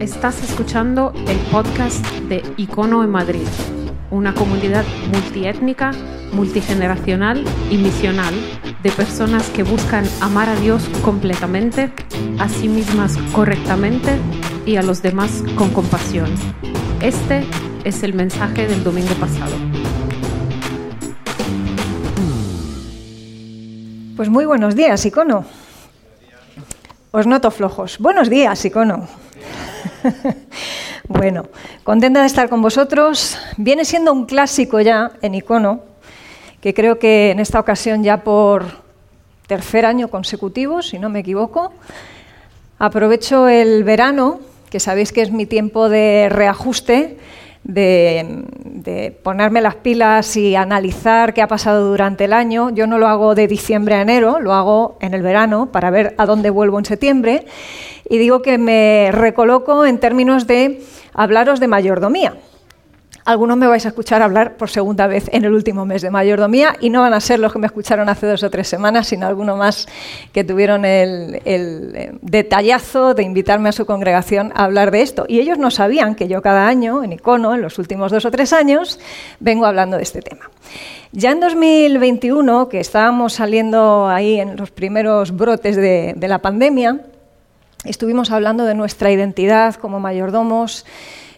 Estás escuchando el podcast de Icono en Madrid, una comunidad multiétnica, multigeneracional y misional de personas que buscan amar a Dios completamente, a sí mismas correctamente y a los demás con compasión. Este es el mensaje del domingo pasado. Pues muy buenos días, Icono. Os noto flojos. Buenos días, Icono. bueno, contenta de estar con vosotros. Viene siendo un clásico ya en Icono, que creo que en esta ocasión ya por tercer año consecutivo, si no me equivoco. Aprovecho el verano, que sabéis que es mi tiempo de reajuste de, ponerme las pilas y analizar qué ha pasado durante el año. Yo no lo hago de diciembre a enero, lo hago en el verano para ver a dónde vuelvo en septiembre. Y digo que me recoloco en términos de hablaros de mayordomía algunos me vais a escuchar hablar por segunda vez en el último mes de mayordomía y no van a ser los que me escucharon hace dos o tres semanas, sino algunos más que tuvieron el, eh, detallazo de invitarme a su congregación a hablar de esto. Y ellos no sabían que yo cada año, en Icono, en los últimos dos o tres años, vengo hablando de este tema. Ya en 2021, que estábamos saliendo ahí en los primeros brotes de la pandemia, estuvimos hablando de nuestra identidad como mayordomos,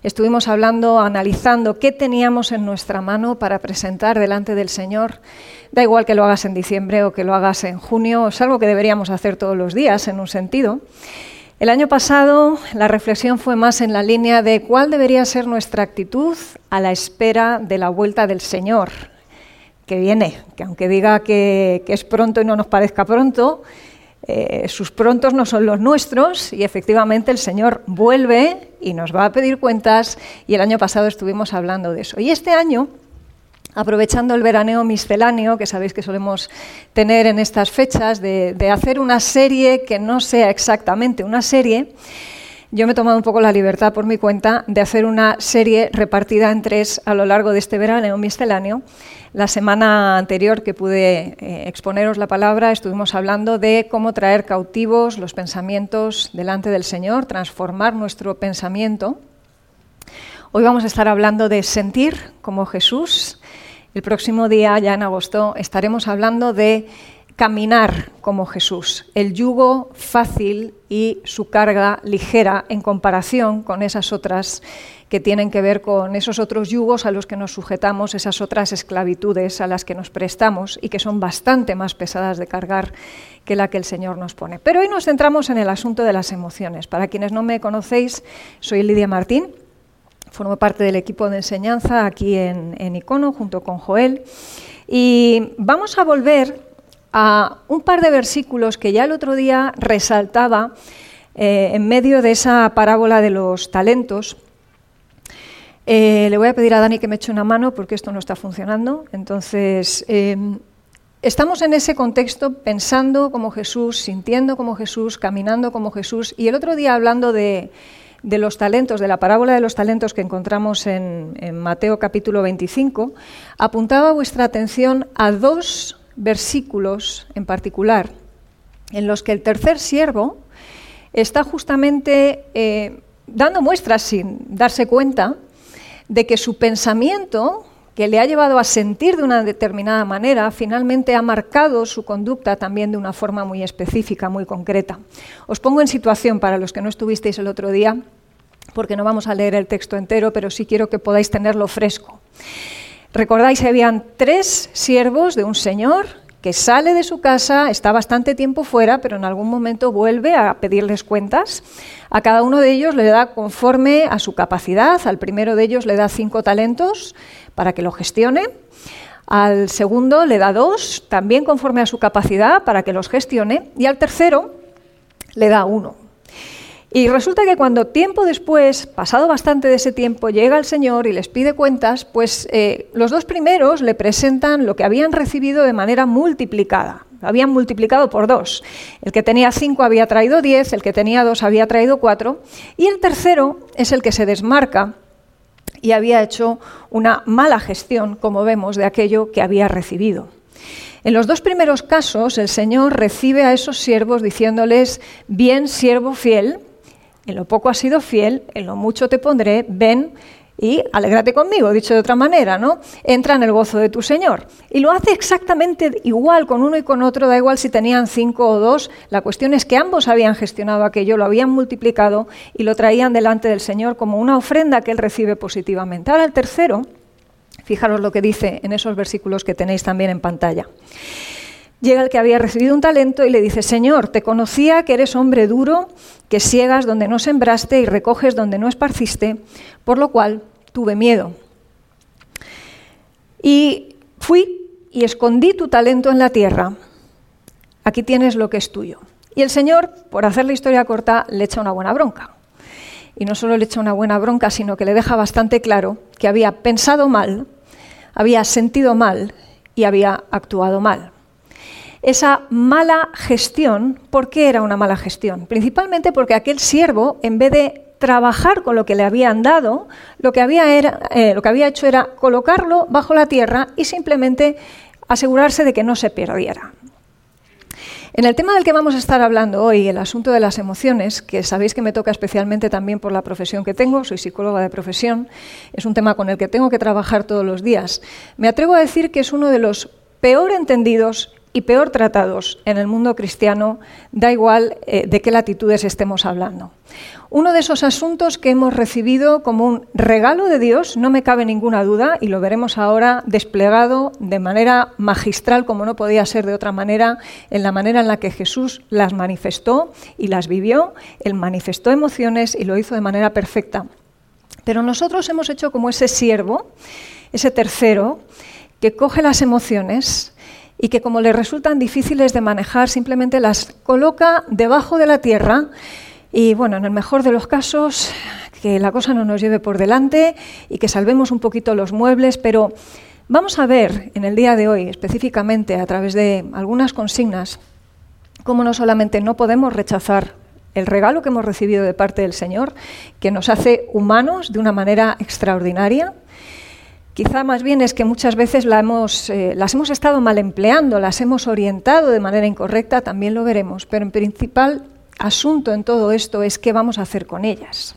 Estuvimos hablando, analizando qué teníamos en nuestra mano para presentar delante del Señor. Da igual que lo hagas en diciembre o que lo hagas en junio, es algo que deberíamos hacer todos los días en un sentido. El año pasado la reflexión fue más en la línea de cuál debería ser nuestra actitud a la espera de la vuelta del Señor, que viene, que aunque diga que, que es pronto y no nos parezca pronto, eh, sus prontos no son los nuestros y efectivamente el Señor vuelve y nos va a pedir cuentas y el año pasado estuvimos hablando de eso. Y este año, aprovechando el veraneo misceláneo que sabéis que solemos tener en estas fechas, de, de hacer una serie que no sea exactamente una serie, yo me he tomado un poco la libertad por mi cuenta de hacer una serie repartida en tres a lo largo de este veraneo misceláneo la semana anterior que pude eh, exponeros la palabra estuvimos hablando de cómo traer cautivos los pensamientos delante del Señor, transformar nuestro pensamiento. Hoy vamos a estar hablando de sentir como Jesús. El próximo día, ya en agosto, estaremos hablando de caminar como Jesús, el yugo fácil y su carga ligera en comparación con esas otras que tienen que ver con esos otros yugos a los que nos sujetamos, esas otras esclavitudes a las que nos prestamos y que son bastante más pesadas de cargar que la que el Señor nos pone. Pero hoy nos centramos en el asunto de las emociones. Para quienes no me conocéis, soy Lidia Martín, formo parte del equipo de enseñanza aquí en, Icono junto con Joel y vamos a volver a un par de versículos que ya el otro día resaltaba eh, en medio de esa parábola de los talentos eh, le voy a pedir a Dani que me eche una mano porque esto no está funcionando. Entonces, em, estamos en ese contexto pensando como Jesús, sintiendo como Jesús, caminando como Jesús. Y el otro día hablando de, los talentos, de la parábola de los talentos que encontramos en, en Mateo capítulo 25, apuntaba vuestra atención a dos versículos en particular, en los que el tercer siervo está justamente eh, dando muestras sin darse cuenta de que su pensamiento, que le ha llevado a sentir de una determinada manera, finalmente ha marcado su conducta también de una forma muy específica, muy concreta. Os pongo en situación para los que no estuvisteis el otro día, porque no vamos a leer el texto entero, pero sí quiero que podáis tenerlo fresco. Recordáis habían tres siervos de un señor que sale de su casa, está bastante tiempo fuera, pero en algún momento vuelve a pedirles cuentas. A cada uno de ellos le da conforme a su capacidad. Al primero de ellos le da cinco talentos para que lo gestione. Al segundo le da dos, también conforme a su capacidad, para que los gestione. Y al tercero le da uno. Y resulta que cuando tiempo después, pasado bastante de ese tiempo, llega el Señor y les pide cuentas, pues eh, los dos primeros le presentan lo que habían recibido de manera multiplicada. Lo habían multiplicado por dos. El que tenía cinco había traído diez, el que tenía dos había traído cuatro, y el tercero es el que se desmarca y había hecho una mala gestión, como vemos, de aquello que había recibido. En los dos primeros casos, el Señor recibe a esos siervos diciéndoles, bien, siervo fiel, en lo poco has sido fiel, en lo mucho te pondré, ven y alégrate conmigo, dicho de otra manera, ¿no? Entra en el gozo de tu Señor. Y lo hace exactamente igual con uno y con otro, da igual si tenían cinco o dos, la cuestión es que ambos habían gestionado aquello, lo habían multiplicado y lo traían delante del Señor como una ofrenda que Él recibe positivamente. Ahora el tercero, fijaros lo que dice en esos versículos que tenéis también en pantalla. Llega el que había recibido un talento y le dice, Señor, te conocía que eres hombre duro, que ciegas donde no sembraste y recoges donde no esparciste, por lo cual tuve miedo. Y fui y escondí tu talento en la tierra. Aquí tienes lo que es tuyo. Y el Señor, por hacer la historia corta, le echa una buena bronca. Y no solo le echa una buena bronca, sino que le deja bastante claro que había pensado mal, había sentido mal y había actuado mal esa mala gestión. ¿Por qué era una mala gestión? Principalmente porque aquel siervo, en vez de trabajar con lo que le habían dado, lo que había, eh, lo que había hecho era colocarlo bajo la tierra y simplemente asegurarse de que no se perdiera. En el tema del que vamos a estar hablando hoy, el asunto de las emociones, que sabéis que me toca especialmente también por la profesión que tengo, soy psicóloga de profesión, es un tema con el que tengo que trabajar todos los días. Me atrevo a decir que es uno de los peor entendidos y peor tratados en el mundo cristiano, da igual eh, de qué latitudes estemos hablando. Uno de esos asuntos que hemos recibido como un regalo de Dios, no me cabe ninguna duda, y lo veremos ahora desplegado de manera magistral, como no podía ser de otra manera, en la manera en la que Jesús las manifestó y las vivió. Él manifestó emociones y lo hizo de manera perfecta. Pero nosotros hemos hecho como ese siervo, ese tercero, que coge las emociones, y que como le resultan difíciles de manejar, simplemente las coloca debajo de la tierra y bueno, en el mejor de los casos, que la cosa no nos lleve por delante y que salvemos un poquito los muebles, pero vamos a ver en el día de hoy, específicamente a través de algunas consignas, cómo no solamente no podemos rechazar el regalo que hemos recibido de parte del Señor, que nos hace humanos de una manera extraordinaria, Quizá más bien es que muchas veces eh, las hemos estado mal empleando, las hemos orientado de manera incorrecta, también lo veremos, pero el principal asunto en todo esto es qué vamos a hacer con ellas.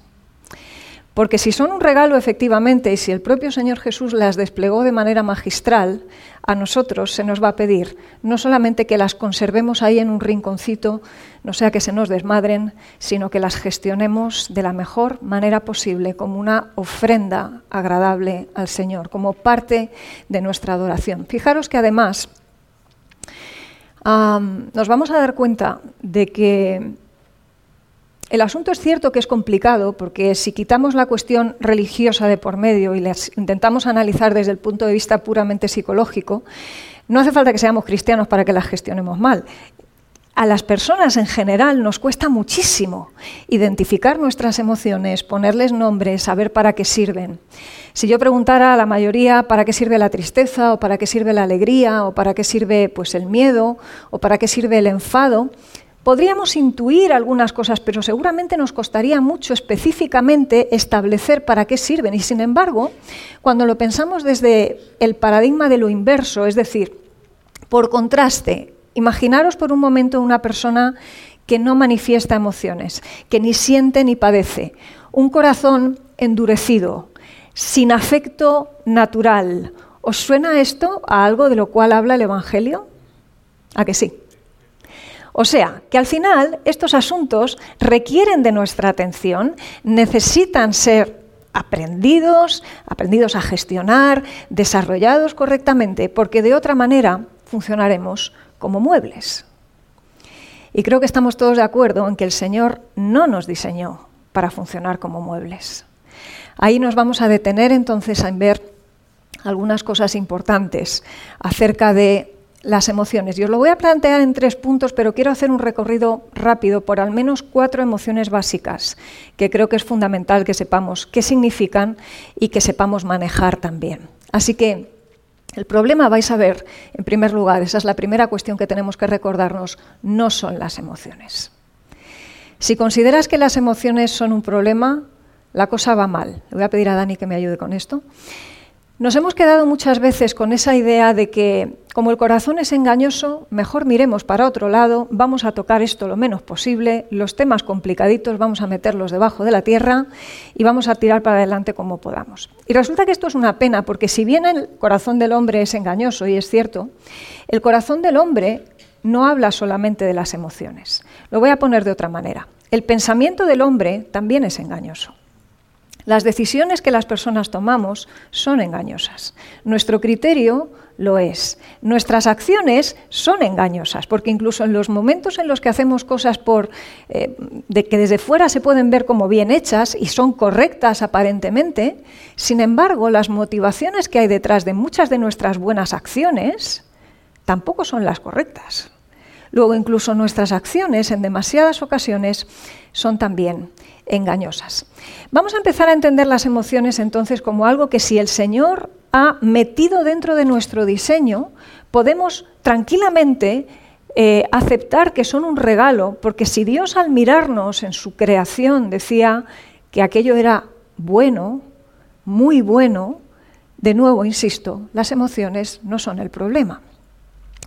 Porque si son un regalo efectivamente y si el propio Señor Jesús las desplegó de manera magistral, a nosotros se nos va a pedir no solamente que las conservemos ahí en un rinconcito, no sea que se nos desmadren, sino que las gestionemos de la mejor manera posible, como una ofrenda agradable al Señor, como parte de nuestra adoración. Fijaros que además nos vamos a dar cuenta de que el asunto es cierto que es complicado porque si quitamos la cuestión religiosa de por medio y las intentamos analizar desde el punto de vista puramente psicológico, no hace falta que seamos cristianos para que las gestionemos mal. A las personas en general nos cuesta muchísimo identificar nuestras emociones, ponerles nombres, saber para qué sirven. Si yo preguntara a la mayoría para qué sirve la tristeza o para qué sirve la alegría o para qué sirve pues el miedo o para qué sirve el enfado, Podríamos intuir algunas cosas, pero seguramente nos costaría mucho específicamente establecer para qué sirven. Y sin embargo, cuando lo pensamos desde el paradigma de lo inverso, es decir, por contraste, imaginaros por un momento una persona que no manifiesta emociones, que ni siente ni padece, un corazón endurecido, sin afecto natural. ¿Os suena esto a algo de lo cual habla el Evangelio? ¿A que sí? O sea, que al final estos asuntos requieren de nuestra atención, necesitan ser aprendidos, aprendidos a gestionar, desarrollados correctamente, porque de otra manera funcionaremos como muebles. Y creo que estamos todos de acuerdo en que el Señor no nos diseñó para funcionar como muebles. Ahí nos vamos a detener entonces en ver algunas cosas importantes acerca de las emociones. Y os lo voy a plantear en tres puntos, pero quiero hacer un recorrido rápido por al menos cuatro emociones básicas que creo que es fundamental que sepamos qué significan y que sepamos manejar también. Así que el problema, vais a ver, en primer lugar, esa es la primera cuestión que tenemos que recordarnos, no son las emociones. Si consideras que las emociones son un problema, la cosa va mal. Le voy a pedir a Dani que me ayude con esto. Nos hemos quedado muchas veces con esa idea de que como el corazón es engañoso, mejor miremos para otro lado, vamos a tocar esto lo menos posible, los temas complicaditos vamos a meterlos debajo de la tierra y vamos a tirar para adelante como podamos. Y resulta que esto es una pena porque si bien el corazón del hombre es engañoso, y es cierto, el corazón del hombre no habla solamente de las emociones. Lo voy a poner de otra manera. El pensamiento del hombre también es engañoso. Las decisiones que las personas tomamos son engañosas. Nuestro criterio lo es. Nuestras acciones son engañosas, porque incluso en los momentos en los que hacemos cosas por, eh, de que desde fuera se pueden ver como bien hechas y son correctas aparentemente, sin embargo, las motivaciones que hay detrás de muchas de nuestras buenas acciones tampoco son las correctas. Luego, incluso nuestras acciones en demasiadas ocasiones son también engañosas. Vamos a empezar a entender las emociones entonces como algo que si el Señor ha metido dentro de nuestro diseño, podemos tranquilamente eh, aceptar que son un regalo, porque si Dios al mirarnos en su creación decía que aquello era bueno, muy bueno, de nuevo, insisto, las emociones no son el problema.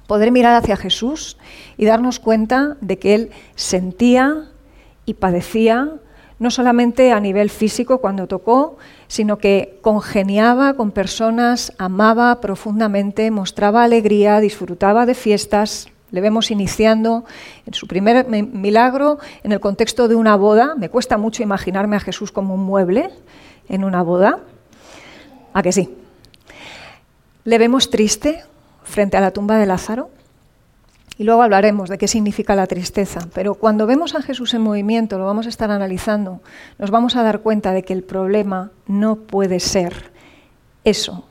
Poder mirar hacia Jesús y darnos cuenta de que Él sentía y padecía no solamente a nivel físico cuando tocó, sino que congeniaba con personas, amaba profundamente, mostraba alegría, disfrutaba de fiestas. Le vemos iniciando en su primer milagro en el contexto de una boda. Me cuesta mucho imaginarme a Jesús como un mueble en una boda. ¿A que sí? Le vemos triste frente a la tumba de Lázaro. Y luego hablaremos de qué significa la tristeza. Pero cuando vemos a Jesús en movimiento, lo vamos a estar analizando, nos vamos a dar cuenta de que el problema no puede ser eso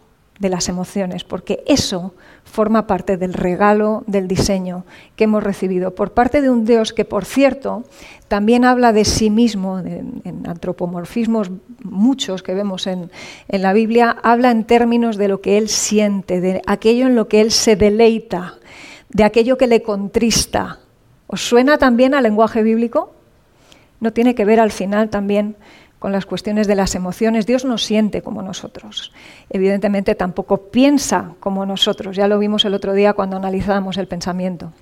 de las emociones, porque eso forma parte del regalo del diseño que hemos recibido por parte de un Dios que, por cierto, también habla de sí mismo, en, antropomorfismos muchos que vemos en, en la Biblia, habla en términos de lo que Él siente, de aquello en lo que Él se deleita de aquello que le contrista. ¿Os suena también al lenguaje bíblico? No tiene que ver al final también con las cuestiones de las emociones. Dios no siente como nosotros. Evidentemente tampoco piensa como nosotros. Ya lo vimos el otro día cuando analizábamos el pensamiento.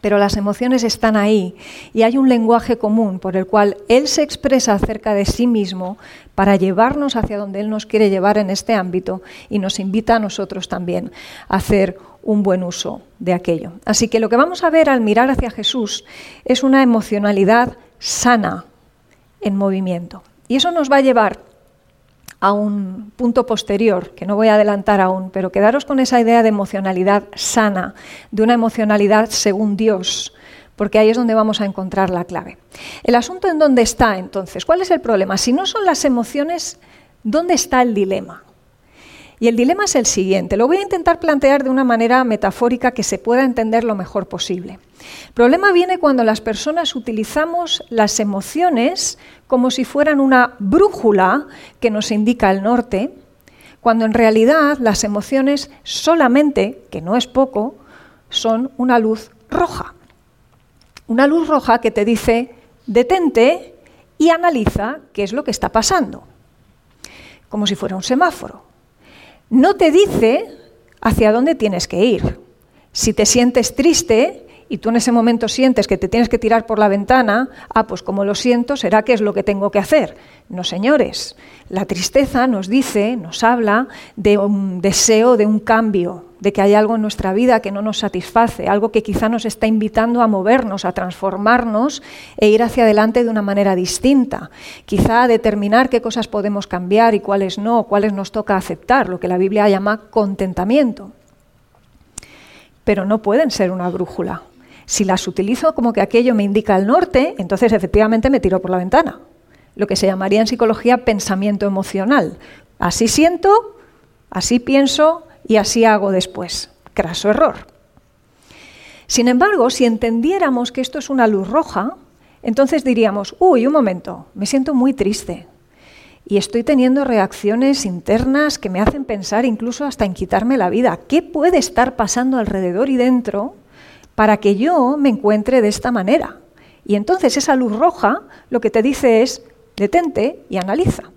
Pero las emociones están ahí y hay un lenguaje común por el cual Él se expresa acerca de sí mismo para llevarnos hacia donde Él nos quiere llevar en este ámbito y nos invita a nosotros también a hacer un buen uso de aquello. Así que lo que vamos a ver al mirar hacia Jesús es una emocionalidad sana en movimiento. Y eso nos va a llevar a un punto posterior, que no voy a adelantar aún, pero quedaros con esa idea de emocionalidad sana, de una emocionalidad según Dios, porque ahí es donde vamos a encontrar la clave. El asunto en dónde está entonces, ¿cuál es el problema? Si no son las emociones, ¿dónde está el dilema? Y el dilema es el siguiente. Lo voy a intentar plantear de una manera metafórica que se pueda entender lo mejor posible. El problema viene cuando las personas utilizamos las emociones como si fueran una brújula que nos indica el norte, cuando en realidad las emociones solamente, que no es poco, son una luz roja. Una luz roja que te dice, detente y analiza qué es lo que está pasando, como si fuera un semáforo no te dice hacia dónde tienes que ir. Si te sientes triste y tú en ese momento sientes que te tienes que tirar por la ventana, ah, pues como lo siento, será que es lo que tengo que hacer. No, señores, la tristeza nos dice, nos habla de un deseo de un cambio, de que hay algo en nuestra vida que no nos satisface, algo que quizá nos está invitando a movernos, a transformarnos e ir hacia adelante de una manera distinta. Quizá a determinar qué cosas podemos cambiar y cuáles no, cuáles nos toca aceptar, lo que la Biblia llama contentamiento. Pero no pueden ser una brújula. Si las utilizo como que aquello me indica el norte, entonces efectivamente me tiro por la ventana. Lo que se llamaría en psicología pensamiento emocional. Así siento, así pienso, y así hago después. Craso error. Sin embargo, si entendiéramos que esto es una luz roja, entonces diríamos, uy, un momento, me siento muy triste y estoy teniendo reacciones internas que me hacen pensar incluso hasta en quitarme la vida. ¿Qué puede estar pasando alrededor y dentro para que yo me encuentre de esta manera? Y entonces esa luz roja lo que te dice es, detente y analiza.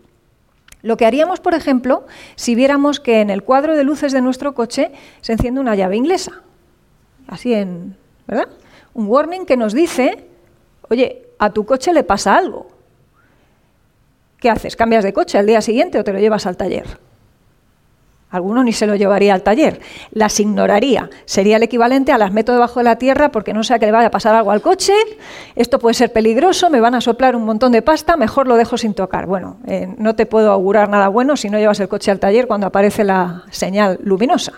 Lo que haríamos, por ejemplo, si viéramos que en el cuadro de luces de nuestro coche se enciende una llave inglesa. Así en, ¿verdad? Un warning que nos dice, oye, a tu coche le pasa algo. ¿Qué haces? ¿Cambias de coche al día siguiente o te lo llevas al taller? Alguno ni se lo llevaría al taller, las ignoraría. Sería el equivalente a las meto debajo de la tierra porque no sea que le vaya a pasar algo al coche, esto puede ser peligroso, me van a soplar un montón de pasta, mejor lo dejo sin tocar. Bueno, eh, no te puedo augurar nada bueno si no llevas el coche al taller cuando aparece la señal luminosa.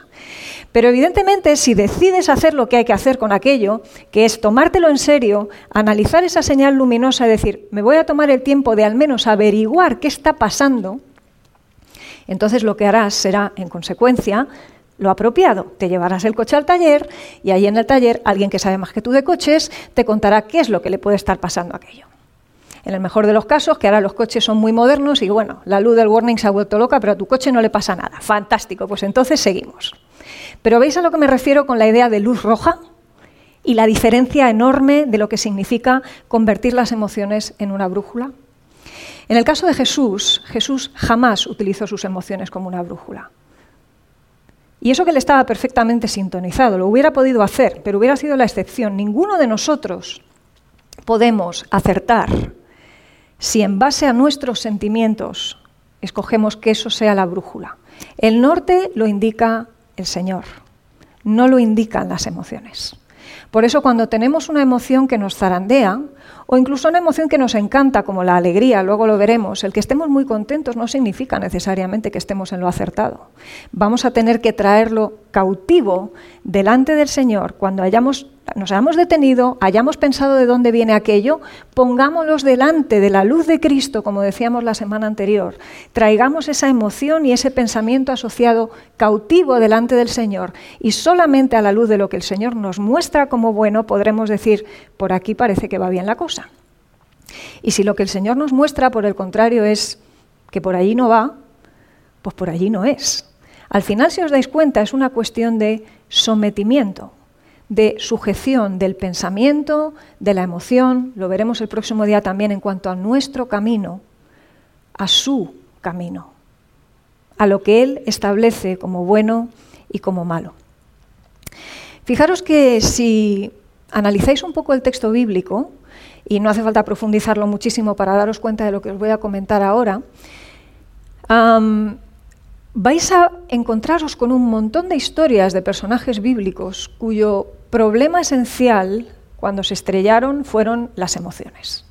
Pero evidentemente si decides hacer lo que hay que hacer con aquello, que es tomártelo en serio, analizar esa señal luminosa y decir, me voy a tomar el tiempo de al menos averiguar qué está pasando, entonces lo que harás será, en consecuencia, lo apropiado. Te llevarás el coche al taller y ahí en el taller alguien que sabe más que tú de coches te contará qué es lo que le puede estar pasando a aquello. En el mejor de los casos, que ahora los coches son muy modernos y bueno, la luz del warning se ha vuelto loca, pero a tu coche no le pasa nada. Fantástico, pues entonces seguimos. Pero ¿veis a lo que me refiero con la idea de luz roja? Y la diferencia enorme de lo que significa convertir las emociones en una brújula. En el caso de Jesús, Jesús jamás utilizó sus emociones como una brújula. Y eso que él estaba perfectamente sintonizado, lo hubiera podido hacer, pero hubiera sido la excepción. Ninguno de nosotros podemos acertar si en base a nuestros sentimientos escogemos que eso sea la brújula. El norte lo indica el Señor, no lo indican las emociones. Por eso cuando tenemos una emoción que nos zarandea, o incluso una emoción que nos encanta, como la alegría, luego lo veremos, el que estemos muy contentos no significa necesariamente que estemos en lo acertado. Vamos a tener que traerlo cautivo delante del Señor cuando hayamos nos hayamos detenido, hayamos pensado de dónde viene aquello, pongámoslos delante de la luz de Cristo, como decíamos la semana anterior, traigamos esa emoción y ese pensamiento asociado cautivo delante del Señor y solamente a la luz de lo que el Señor nos muestra como bueno podremos decir, por aquí parece que va bien la cosa. Y si lo que el Señor nos muestra, por el contrario, es que por allí no va, pues por allí no es. Al final, si os dais cuenta, es una cuestión de sometimiento de sujeción del pensamiento, de la emoción, lo veremos el próximo día también en cuanto a nuestro camino, a su camino, a lo que Él establece como bueno y como malo. Fijaros que si analizáis un poco el texto bíblico, y no hace falta profundizarlo muchísimo para daros cuenta de lo que os voy a comentar ahora, vais a encontraros con un montón de historias de personajes bíblicos cuyo problema esencial cuando se estrellaron fueron las emociones.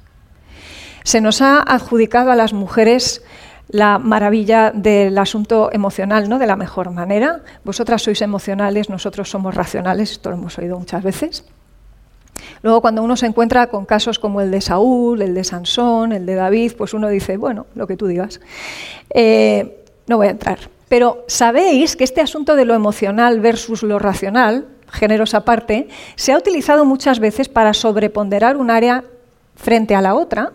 Se nos ha adjudicado a las mujeres la maravilla del asunto emocional, ¿no? De la mejor manera. Vosotras sois emocionales, nosotros somos racionales, esto lo hemos oído muchas veces. Luego, cuando uno se encuentra con casos como el de Saúl, el de Sansón, el de David, pues uno dice, bueno, lo que tú digas. Eh, no voy a entrar. Pero sabéis que este asunto de lo emocional versus lo racional, géneros aparte, se ha utilizado muchas veces para sobreponderar un área frente a la otra,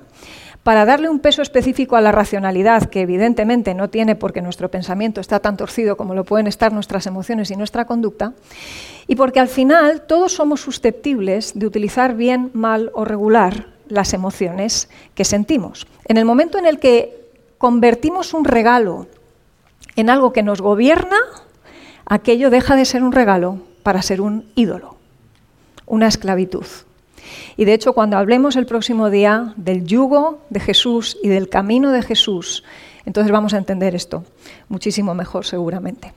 para darle un peso específico a la racionalidad, que evidentemente no tiene porque nuestro pensamiento está tan torcido como lo pueden estar nuestras emociones y nuestra conducta, y porque al final todos somos susceptibles de utilizar bien, mal o regular las emociones que sentimos. En el momento en el que convertimos un regalo en algo que nos gobierna, aquello deja de ser un regalo para ser un ídolo, una esclavitud. Y de hecho, cuando hablemos el próximo día del yugo de Jesús y del camino de Jesús, entonces vamos a entender esto muchísimo mejor seguramente.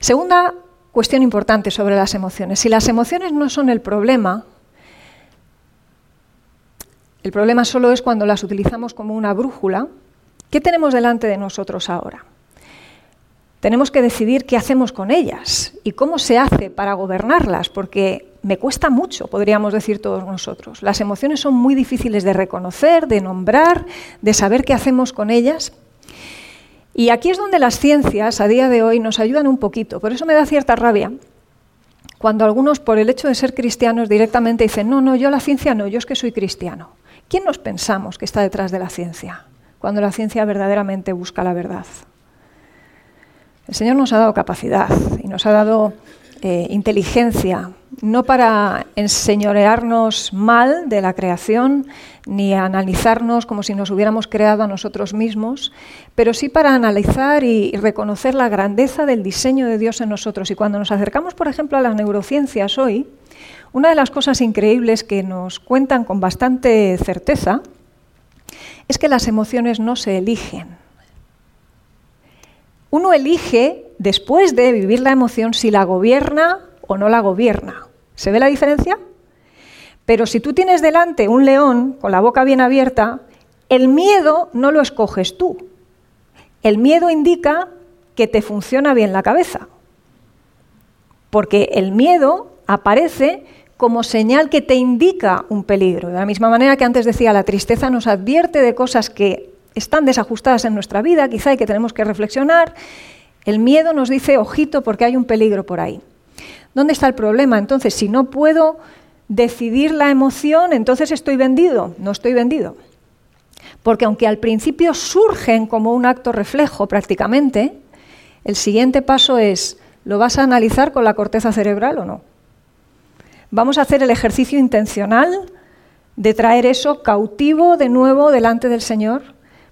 Segunda cuestión importante sobre las emociones. Si las emociones no son el problema, el problema solo es cuando las utilizamos como una brújula, ¿qué tenemos delante de nosotros ahora? Tenemos que decidir qué hacemos con ellas y cómo se hace para gobernarlas, porque me cuesta mucho, podríamos decir todos nosotros. Las emociones son muy difíciles de reconocer, de nombrar, de saber qué hacemos con ellas. Y aquí es donde las ciencias a día de hoy nos ayudan un poquito. Por eso me da cierta rabia cuando algunos, por el hecho de ser cristianos, directamente dicen, no, no, yo la ciencia no, yo es que soy cristiano. ¿Quién nos pensamos que está detrás de la ciencia? Cuando la ciencia verdaderamente busca la verdad. El Señor nos ha dado capacidad y nos ha dado eh, inteligencia no para enseñorearnos mal de la creación, ni analizarnos como si nos hubiéramos creado a nosotros mismos, pero sí para analizar y reconocer la grandeza del diseño de Dios en nosotros. Y cuando nos acercamos, por ejemplo, a las neurociencias hoy, una de las cosas increíbles que nos cuentan con bastante certeza es que las emociones no se eligen. Uno elige, después de vivir la emoción, si la gobierna o no la gobierna. ¿Se ve la diferencia? Pero si tú tienes delante un león con la boca bien abierta, el miedo no lo escoges tú. El miedo indica que te funciona bien la cabeza. Porque el miedo aparece como señal que te indica un peligro. De la misma manera que antes decía, la tristeza nos advierte de cosas que están desajustadas en nuestra vida, quizá y que tenemos que reflexionar. El miedo nos dice, ojito, porque hay un peligro por ahí. ¿Dónde está el problema? Entonces, si no puedo decidir la emoción, entonces estoy vendido. No estoy vendido. Porque aunque al principio surgen como un acto reflejo prácticamente, el siguiente paso es, ¿lo vas a analizar con la corteza cerebral o no? Vamos a hacer el ejercicio intencional de traer eso cautivo de nuevo delante del Señor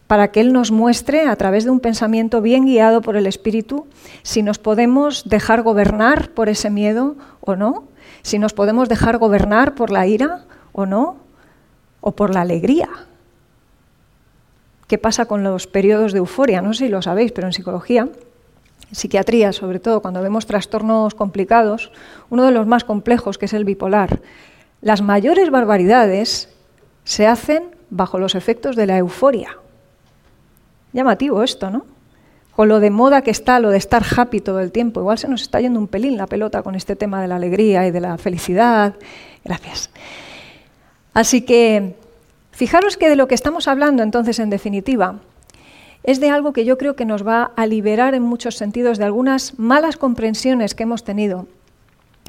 para que Él nos muestre a través de un pensamiento bien guiado por el Espíritu si nos podemos dejar gobernar por ese miedo o no, si nos podemos dejar gobernar por la ira o no, o por la alegría. ¿Qué pasa con los periodos de euforia? No sé si lo sabéis, pero en psicología psiquiatría, sobre todo cuando vemos trastornos complicados, uno de los más complejos, que es el bipolar, las mayores barbaridades se hacen bajo los efectos de la euforia. Llamativo esto, ¿no? Con lo de moda que está, lo de estar happy todo el tiempo. Igual se nos está yendo un pelín la pelota con este tema de la alegría y de la felicidad. Gracias. Así que, fijaros que de lo que estamos hablando entonces, en definitiva, es de algo que yo creo que nos va a liberar en muchos sentidos de algunas malas comprensiones que hemos tenido.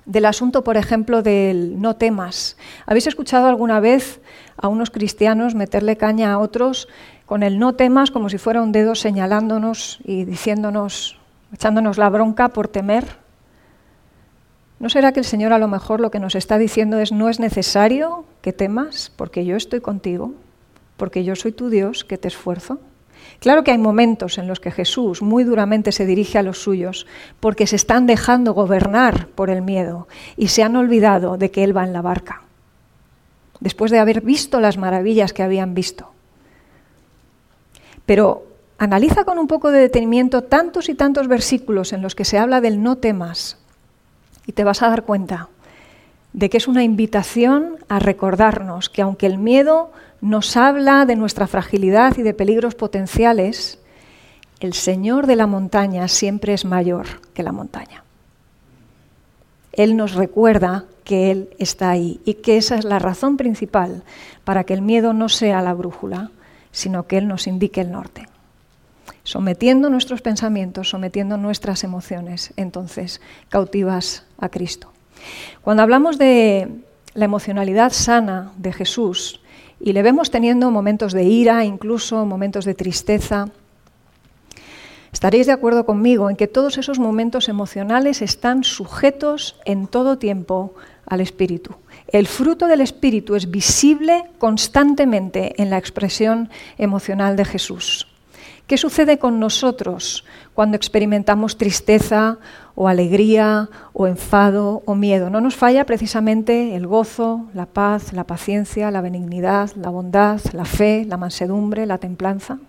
Del asunto, por ejemplo, del no temas. ¿Habéis escuchado alguna vez a unos cristianos meterle caña a otros con el no temas como si fuera un dedo señalándonos y diciéndonos, echándonos la bronca por temer? ¿No será que el Señor a lo mejor lo que nos está diciendo es no es necesario que temas porque yo estoy contigo, porque yo soy tu Dios que te esfuerzo? Claro que hay momentos en los que Jesús muy duramente se dirige a los suyos porque se están dejando gobernar por el miedo y se han olvidado de que Él va en la barca, después de haber visto las maravillas que habían visto. Pero analiza con un poco de detenimiento tantos y tantos versículos en los que se habla del no temas y te vas a dar cuenta de que es una invitación a recordarnos que aunque el miedo nos habla de nuestra fragilidad y de peligros potenciales, el Señor de la montaña siempre es mayor que la montaña. Él nos recuerda que Él está ahí y que esa es la razón principal para que el miedo no sea la brújula, sino que Él nos indique el norte. Sometiendo nuestros pensamientos, sometiendo nuestras emociones, entonces cautivas a Cristo. Cuando hablamos de la emocionalidad sana de Jesús, y le vemos teniendo momentos de ira, incluso momentos de tristeza. Estaréis de acuerdo conmigo en que todos esos momentos emocionales están sujetos en todo tiempo al Espíritu. El fruto del Espíritu es visible constantemente en la expresión emocional de Jesús. ¿Qué sucede con nosotros cuando experimentamos tristeza o alegría o enfado o miedo? No nos falla precisamente el gozo, la paz, la paciencia, la benignidad, la bondad, la fe, la mansedumbre, la templanza.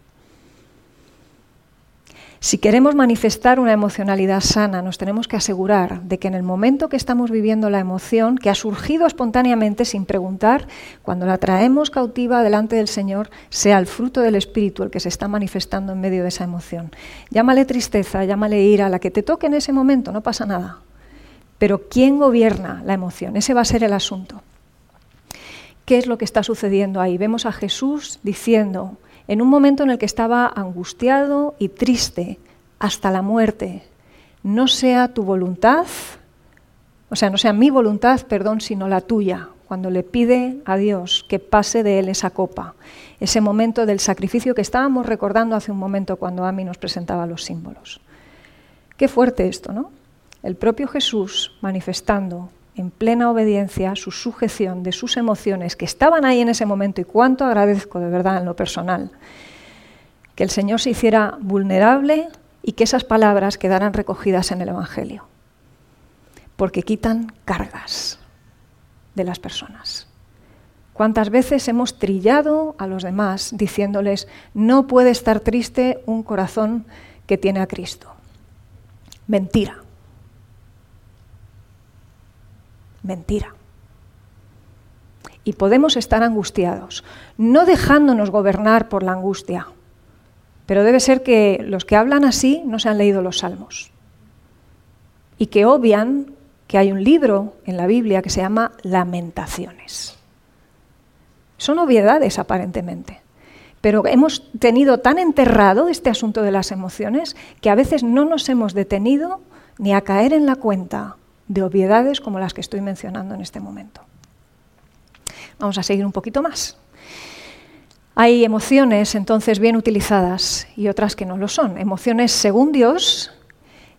Si queremos manifestar una emocionalidad sana, nos tenemos que asegurar de que en el momento que estamos viviendo la emoción, que ha surgido espontáneamente sin preguntar, cuando la traemos cautiva delante del Señor, sea el fruto del Espíritu el que se está manifestando en medio de esa emoción. Llámale tristeza, llámale ira, la que te toque en ese momento, no pasa nada. Pero ¿quién gobierna la emoción? Ese va a ser el asunto. ¿Qué es lo que está sucediendo ahí? Vemos a Jesús diciendo, en un momento en el que estaba angustiado y triste hasta la muerte. No sea tu voluntad, o sea, no sea mi voluntad, perdón, sino la tuya, cuando le pide a Dios que pase de él esa copa, ese momento del sacrificio que estábamos recordando hace un momento cuando Ami nos presentaba los símbolos. Qué fuerte esto, ¿no? El propio Jesús manifestando en plena obediencia, su sujeción de sus emociones que estaban ahí en ese momento y cuánto agradezco de verdad en lo personal. Que el Señor se hiciera vulnerable y que esas palabras quedaran recogidas en el Evangelio. Porque quitan cargas de las personas. ¿Cuántas veces hemos trillado a los demás diciéndoles, no puede estar triste un corazón que tiene a Cristo? Mentira. Mentira. Y podemos estar angustiados, no dejándonos gobernar por la angustia. Pero debe ser que los que hablan así no se han leído los salmos. Y que obvian que hay un libro en la Biblia que se llama Lamentaciones. Son obviedades aparentemente. Pero hemos tenido tan enterrado este asunto de las emociones que a veces no nos hemos detenido ni a caer en la cuenta de obviedades como las que estoy mencionando en este momento. Vamos a seguir un poquito más. Hay emociones entonces bien utilizadas y otras que no lo son. Emociones según Dios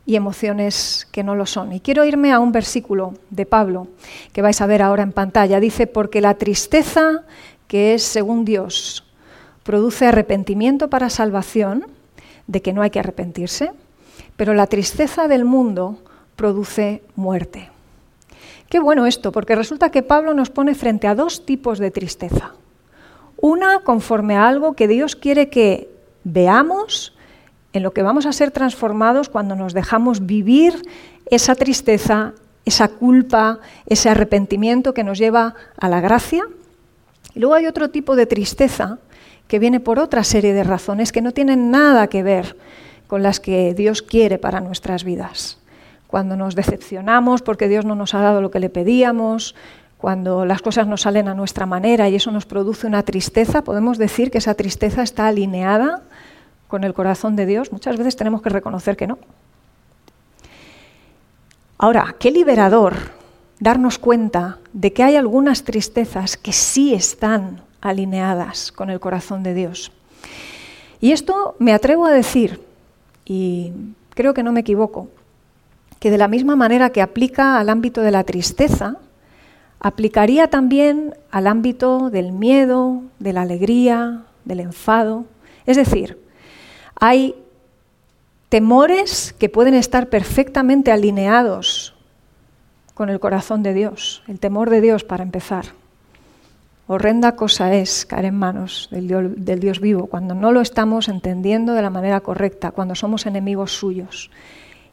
y emociones que no lo son. Y quiero irme a un versículo de Pablo que vais a ver ahora en pantalla. Dice, porque la tristeza que es según Dios produce arrepentimiento para salvación, de que no hay que arrepentirse, pero la tristeza del mundo produce muerte. Qué bueno esto, porque resulta que Pablo nos pone frente a dos tipos de tristeza. Una conforme a algo que Dios quiere que veamos, en lo que vamos a ser transformados cuando nos dejamos vivir esa tristeza, esa culpa, ese arrepentimiento que nos lleva a la gracia. Y luego hay otro tipo de tristeza que viene por otra serie de razones que no tienen nada que ver con las que Dios quiere para nuestras vidas cuando nos decepcionamos porque Dios no nos ha dado lo que le pedíamos, cuando las cosas no salen a nuestra manera y eso nos produce una tristeza, podemos decir que esa tristeza está alineada con el corazón de Dios. Muchas veces tenemos que reconocer que no. Ahora, qué liberador darnos cuenta de que hay algunas tristezas que sí están alineadas con el corazón de Dios. Y esto me atrevo a decir, y creo que no me equivoco, que de la misma manera que aplica al ámbito de la tristeza, aplicaría también al ámbito del miedo, de la alegría, del enfado. Es decir, hay temores que pueden estar perfectamente alineados con el corazón de Dios, el temor de Dios para empezar. Horrenda cosa es caer en manos del Dios, del Dios, vivo cuando no lo estamos entendiendo de la manera correcta, cuando somos enemigos suyos.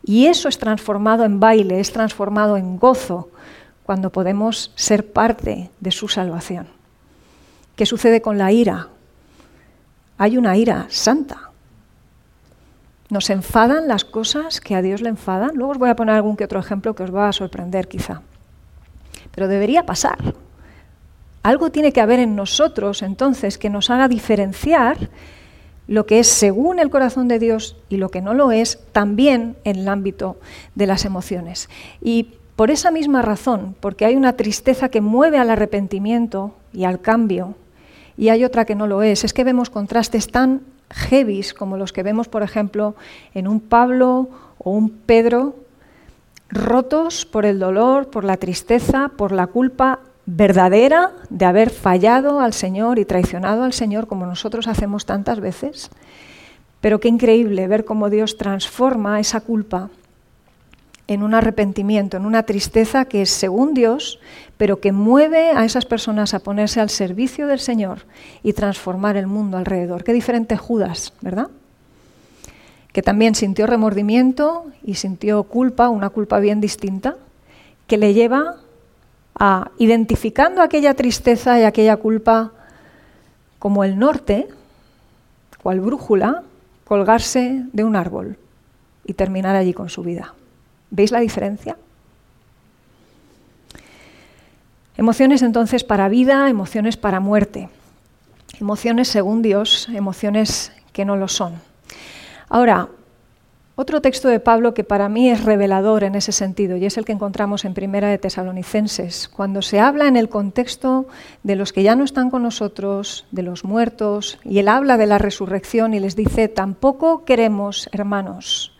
Y eso es transformado en baile, es transformado en gozo cuando podemos ser parte de su salvación. ¿Qué sucede con la ira? Hay una ira santa. Nos enfadan las cosas que a Dios le enfadan. Luego os voy a poner algún que otro ejemplo que os va a sorprender quizá. Pero debería pasar. Algo tiene que haber en nosotros entonces que nos haga diferenciar lo que es según el corazón de Dios y lo que no lo es también en el ámbito de las emociones. Y por esa misma razón, porque hay una tristeza que mueve al arrepentimiento y al cambio, y hay otra que no lo es, es que vemos contrastes tan heavies como los que vemos, por ejemplo, en un Pablo o un Pedro, rotos por el dolor, por la tristeza, por la culpa verdadera de haber fallado al Señor y traicionado al Señor como nosotros hacemos tantas veces. Pero qué increíble ver cómo Dios transforma esa culpa en un arrepentimiento, en una tristeza que es según Dios, pero que mueve a esas personas a ponerse al servicio del Señor y transformar el mundo alrededor. Qué diferente Judas, ¿verdad? Que también sintió remordimiento y sintió culpa, una culpa bien distinta, que le lleva a, identificando aquella tristeza y aquella culpa como el norte, cual brújula, colgarse de un árbol y terminar allí con su vida. ¿Veis la diferencia? Emociones entonces para vida, emociones para muerte. Emociones según Dios, emociones que no lo son. Ahora, otro texto de Pablo que para mí es revelador en ese sentido y es el que encontramos en Primera de Tesalonicenses, cuando se habla en el contexto de los que ya no están con nosotros, de los muertos, y él habla de la resurrección y les dice, tampoco queremos, hermanos,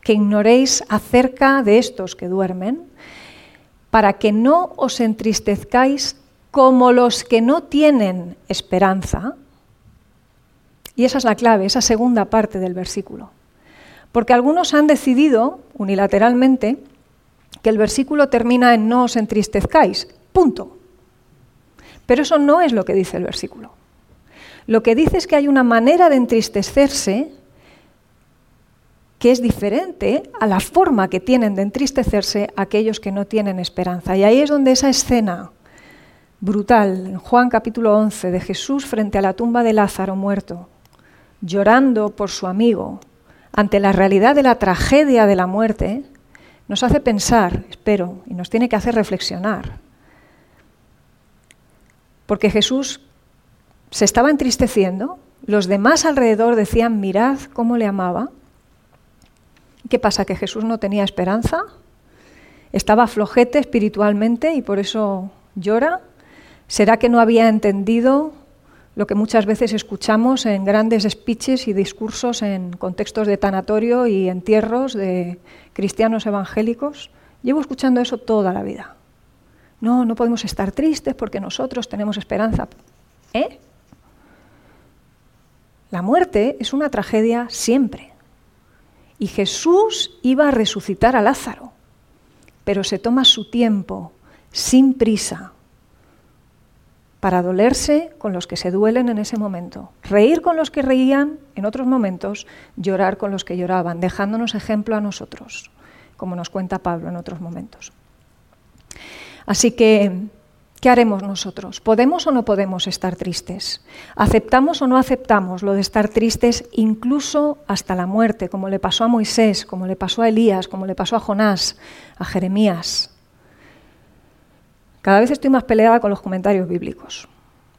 que ignoréis acerca de estos que duermen, para que no os entristezcáis como los que no tienen esperanza. Y esa es la clave, esa segunda parte del versículo. Porque algunos han decidido unilateralmente que el versículo termina en no os entristezcáis, punto. Pero eso no es lo que dice el versículo. Lo que dice es que hay una manera de entristecerse que es diferente a la forma que tienen de entristecerse aquellos que no tienen esperanza. Y ahí es donde esa escena brutal, en Juan capítulo 11, de Jesús frente a la tumba de Lázaro muerto, llorando por su amigo, ante la realidad de la tragedia de la muerte, nos hace pensar, espero, y nos tiene que hacer reflexionar. Porque Jesús se estaba entristeciendo, los demás alrededor decían, mirad cómo le amaba, ¿Qué pasa? ¿Que Jesús no tenía esperanza? ¿Estaba flojete espiritualmente y por eso llora? ¿Será que no había entendido lo que muchas veces escuchamos en grandes speeches y discursos en contextos de tanatorio y entierros de cristianos evangélicos? Llevo escuchando eso toda la vida. No, no podemos estar tristes porque nosotros tenemos esperanza. ¿Eh? La muerte es una tragedia siempre. Y Jesús iba a resucitar a Lázaro, pero se toma su tiempo, sin prisa, para dolerse con los que se duelen en ese momento, reír con los que reían en otros momentos, llorar con los que lloraban, dejándonos ejemplo a nosotros, como nos cuenta Pablo en otros momentos. Así que ¿Qué haremos nosotros? ¿Podemos o no podemos estar tristes? ¿Aceptamos o no aceptamos lo de estar tristes incluso hasta la muerte, como le pasó a Moisés, como le pasó a Elías, como le pasó a Jonás, a Jeremías? Cada vez estoy más peleada con los comentarios bíblicos,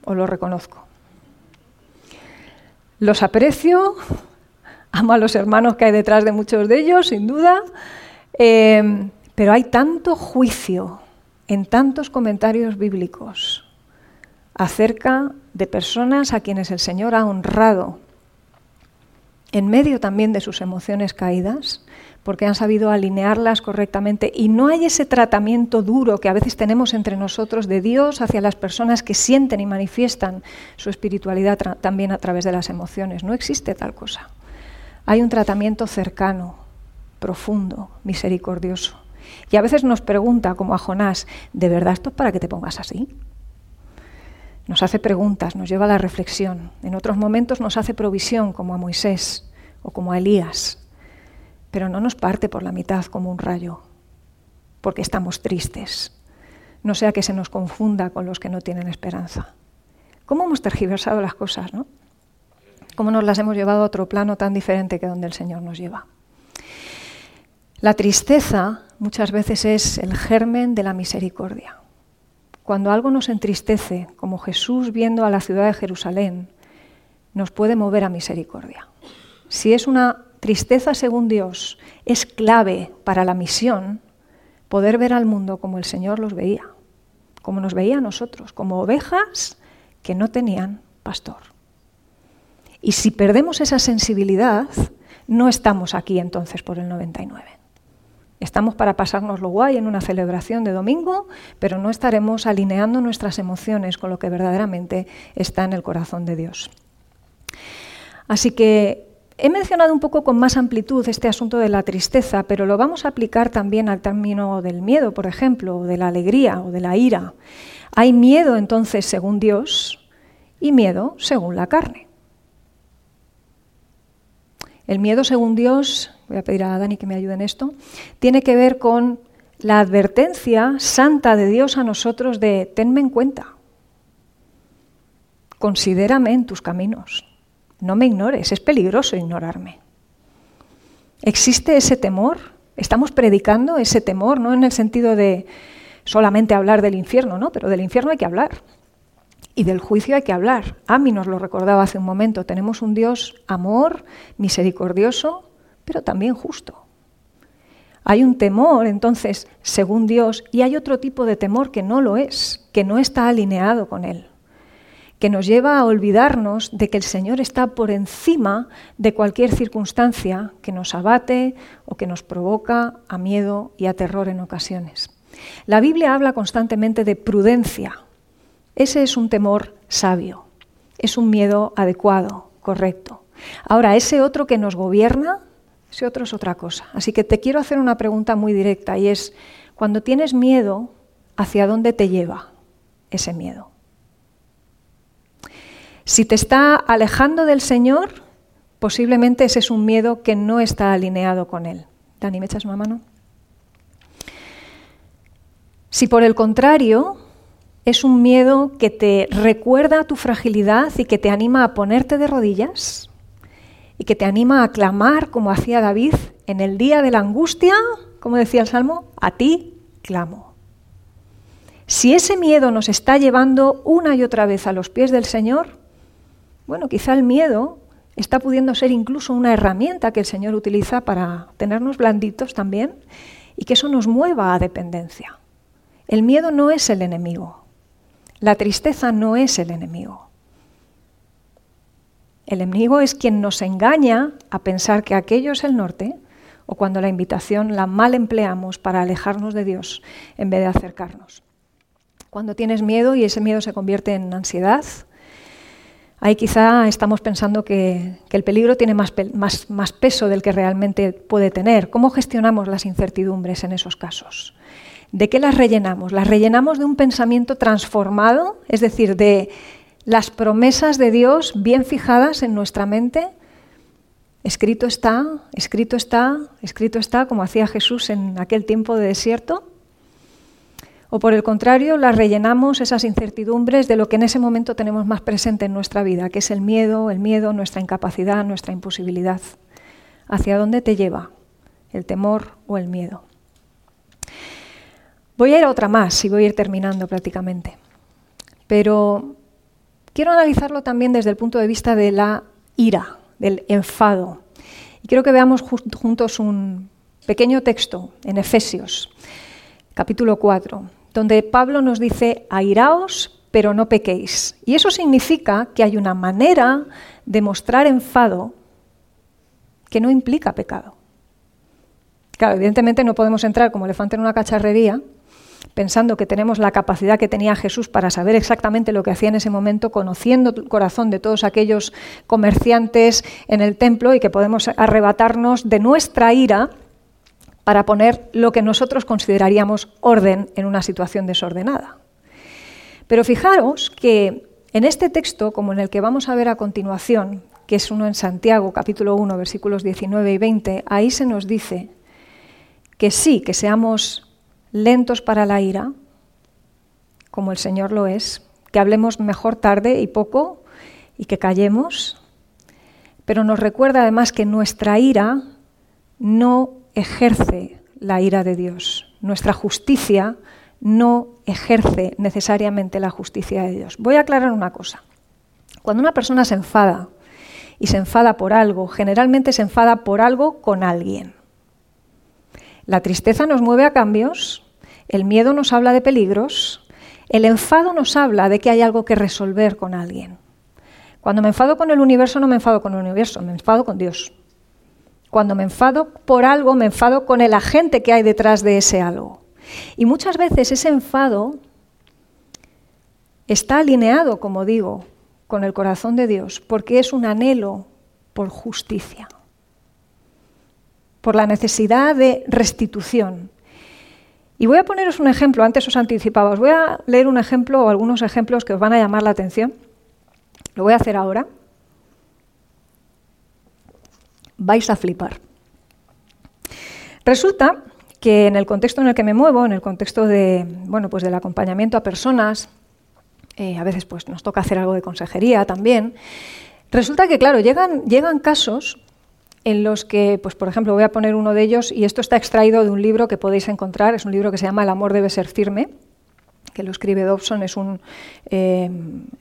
os lo reconozco. Los aprecio, amo a los hermanos que hay detrás de muchos de ellos, sin duda, eh, pero hay tanto juicio en tantos comentarios bíblicos acerca de personas a quienes el Señor ha honrado, en medio también de sus emociones caídas, porque han sabido alinearlas correctamente y no hay ese tratamiento duro que a veces tenemos entre nosotros de Dios hacia las personas que sienten y manifiestan su espiritualidad también a través de las emociones. No existe tal cosa. Hay un tratamiento cercano, profundo, misericordioso. Y a veces nos pregunta, como a Jonás, ¿de verdad esto es para que te pongas así? Nos hace preguntas, nos lleva a la reflexión. En otros momentos nos hace provisión, como a Moisés o como a Elías. Pero no nos parte por la mitad como un rayo, porque estamos tristes. No sea que se nos confunda con los que no tienen esperanza. ¿Cómo hemos tergiversado las cosas, no? ¿Cómo nos las hemos llevado a otro plano tan diferente que donde el Señor nos lleva? La tristeza muchas veces es el germen de la misericordia. Cuando algo nos entristece, como Jesús viendo a la ciudad de Jerusalén, nos puede mover a misericordia. Si es una tristeza según Dios, es clave para la misión poder ver al mundo como el Señor los veía, como nos veía a nosotros, como ovejas que no tenían pastor. Y si perdemos esa sensibilidad, no estamos aquí entonces por el 99. Estamos para pasárnoslo guay en una celebración de domingo, pero no estaremos alineando nuestras emociones con lo que verdaderamente está en el corazón de Dios. Así que he mencionado un poco con más amplitud este asunto de la tristeza, pero lo vamos a aplicar también al término del miedo, por ejemplo, o de la alegría o de la ira. Hay miedo entonces según Dios y miedo según la carne. El miedo según Dios voy a pedir a Dani que me ayude en esto, tiene que ver con la advertencia santa de Dios a nosotros de tenme en cuenta, considérame en tus caminos, no me ignores, es peligroso ignorarme. ¿Existe ese temor? ¿Estamos predicando ese temor? No en el sentido de solamente hablar del infierno, ¿no? Pero del infierno hay que hablar. Y del juicio hay que hablar. Ami nos lo recordaba hace un momento. Tenemos un Dios amor, misericordioso, pero también justo. Hay un temor, entonces, según Dios, y hay otro tipo de temor que no lo es, que no está alineado con Él, que nos lleva a olvidarnos de que el Señor está por encima de cualquier circunstancia que nos abate o que nos provoca a miedo y a terror en ocasiones. La Biblia habla constantemente de prudencia. Ese es un temor sabio, es un miedo adecuado, correcto. Ahora, ese otro que nos gobierna, ese otro es otra cosa. Así que te quiero hacer una pregunta muy directa y es, cuando tienes miedo, ¿hacia dónde te lleva ese miedo? Si te está alejando del Señor, posiblemente ese es un miedo que no está alineado con Él. Dani, ¿me echas una mano? Si por el contrario es un miedo que te recuerda tu fragilidad y que te anima a ponerte de rodillas y que te anima a clamar como hacía David en el día de la angustia, como decía el Salmo, a ti clamo. Si ese miedo nos está llevando una y otra vez a los pies del Señor, bueno, quizá el miedo está pudiendo ser incluso una herramienta que el Señor utiliza para tenernos blanditos también y que eso nos mueva a dependencia. El miedo no es el enemigo. La tristeza no es el enemigo. El enemigo es quien nos engaña a pensar que aquello es el norte o cuando la invitación la mal empleamos para alejarnos de Dios en vez de acercarnos. Cuando tienes miedo y ese miedo se convierte en ansiedad, ahí quizá estamos pensando que, el peligro tiene más, peso del que realmente puede tener. ¿Cómo gestionamos las incertidumbres en esos casos? ¿De qué las rellenamos? Las rellenamos de un pensamiento transformado, es decir, de las promesas de Dios bien fijadas en nuestra mente. Escrito está, escrito está, escrito está, como hacía Jesús en aquel tiempo de desierto. O por el contrario, las rellenamos esas incertidumbres de lo que en ese momento tenemos más presente en nuestra vida, que es el miedo, el miedo, nuestra incapacidad, nuestra imposibilidad. ¿Hacia dónde te lleva el temor o el miedo? Voy a ir a otra más y voy a ir terminando prácticamente. Pero quiero analizarlo también desde el punto de vista de la ira, del enfado. Y quiero que veamos juntos un pequeño texto en Efesios, capítulo 4, donde Pablo nos dice, airaos, pero no pequéis. Y eso significa que hay una manera de mostrar enfado que no implica pecado. Claro, evidentemente no podemos entrar como elefante en una cacharrería pensando que tenemos la capacidad que tenía Jesús para saber exactamente lo que hacía en ese momento, conociendo el corazón de todos aquellos comerciantes en el templo y que podemos arrebatarnos de nuestra ira para poner lo que nosotros consideraríamos orden en una situación desordenada. Pero fijaros que en este texto, como en el que vamos a ver a continuación, que es uno en Santiago, capítulo 1, versículos 19 y 20, ahí se nos dice que sí, que seamos lentos para la ira, como el Señor lo es, que hablemos mejor tarde y poco y que callemos, pero nos recuerda además que nuestra ira no ejerce la ira de Dios, nuestra justicia no ejerce necesariamente la justicia de Dios. Voy a aclarar una cosa. Cuando una persona se enfada y se enfada por algo, generalmente se enfada por algo con alguien. La tristeza nos mueve a cambios, el miedo nos habla de peligros, el enfado nos habla de que hay algo que resolver con alguien. Cuando me enfado con el universo no me enfado con el universo, me enfado con Dios. Cuando me enfado por algo, me enfado con el agente que hay detrás de ese algo. Y muchas veces ese enfado está alineado, como digo, con el corazón de Dios, porque es un anhelo por justicia por la necesidad de restitución. Y voy a poneros un ejemplo, antes os anticipaba, os voy a leer un ejemplo o algunos ejemplos que os van a llamar la atención. Lo voy a hacer ahora. Vais a flipar. Resulta que en el contexto en el que me muevo, en el contexto de, bueno, pues del acompañamiento a personas, eh, a veces pues nos toca hacer algo de consejería también, resulta que, claro, llegan, llegan casos en los que, pues por ejemplo, voy a poner uno de ellos, y esto está extraído de un libro que podéis encontrar, es un libro que se llama El amor debe ser firme, que lo escribe Dobson, es un eh,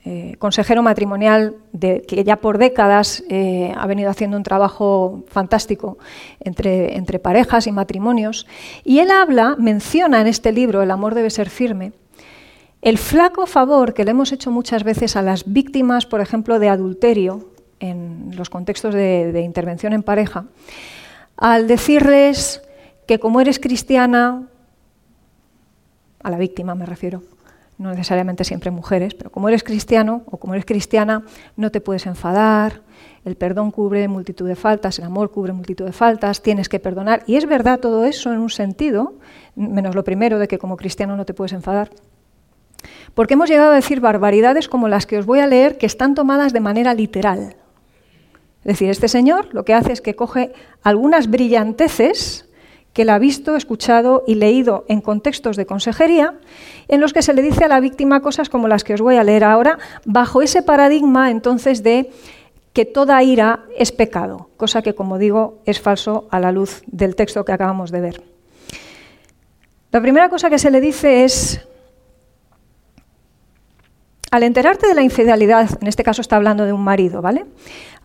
eh, consejero matrimonial que ya por décadas eh, ha venido haciendo un trabajo fantástico entre parejas y matrimonios. Y él habla, menciona en este libro, El amor debe ser firme, el flaco favor que le hemos hecho muchas veces a las víctimas, por ejemplo, de adulterio, en los contextos de, intervención en pareja, al decirles que como eres cristiana, a la víctima me refiero, no necesariamente siempre mujeres, pero como eres cristiano o como eres cristiana, no te puedes enfadar, el perdón cubre multitud de faltas, el amor cubre multitud de faltas, tienes que perdonar. Y es verdad todo eso en un sentido, menos lo primero de que como cristiano no te puedes enfadar. Porque hemos llegado a decir barbaridades como las que os voy a leer que están tomadas de manera literal. Es decir, este señor lo que hace es que coge algunas brillanteces que él ha visto, escuchado y leído en contextos de consejería, en los que se le dice a la víctima cosas como las que os voy a leer ahora, bajo ese paradigma entonces de que toda ira es pecado, cosa que, como digo, es falso a la luz del texto que acabamos de ver. La primera cosa que se le dice es, al enterarte de la infidelidad, en este caso está hablando de un marido, ¿vale?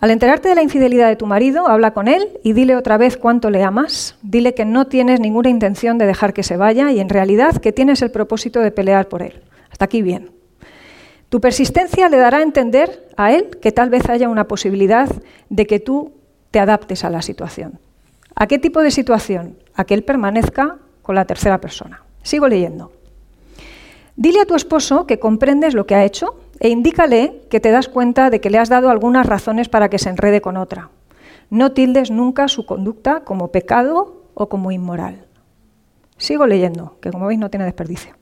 Al enterarte de la infidelidad de tu marido, habla con él y dile otra vez cuánto le amas. Dile que no tienes ninguna intención de dejar que se vaya y en realidad que tienes el propósito de pelear por él. Hasta aquí bien. Tu persistencia le dará a entender a él que tal vez haya una posibilidad de que tú te adaptes a la situación. ¿A qué tipo de situación? A que él permanezca con la tercera persona. Sigo leyendo. Dile a tu esposo que comprendes lo que ha hecho e indícale que te das cuenta de que le has dado algunas razones para que se enrede con otra. No tildes nunca su conducta como pecado o como inmoral. Sigo leyendo, que como veis no tiene desperdicio.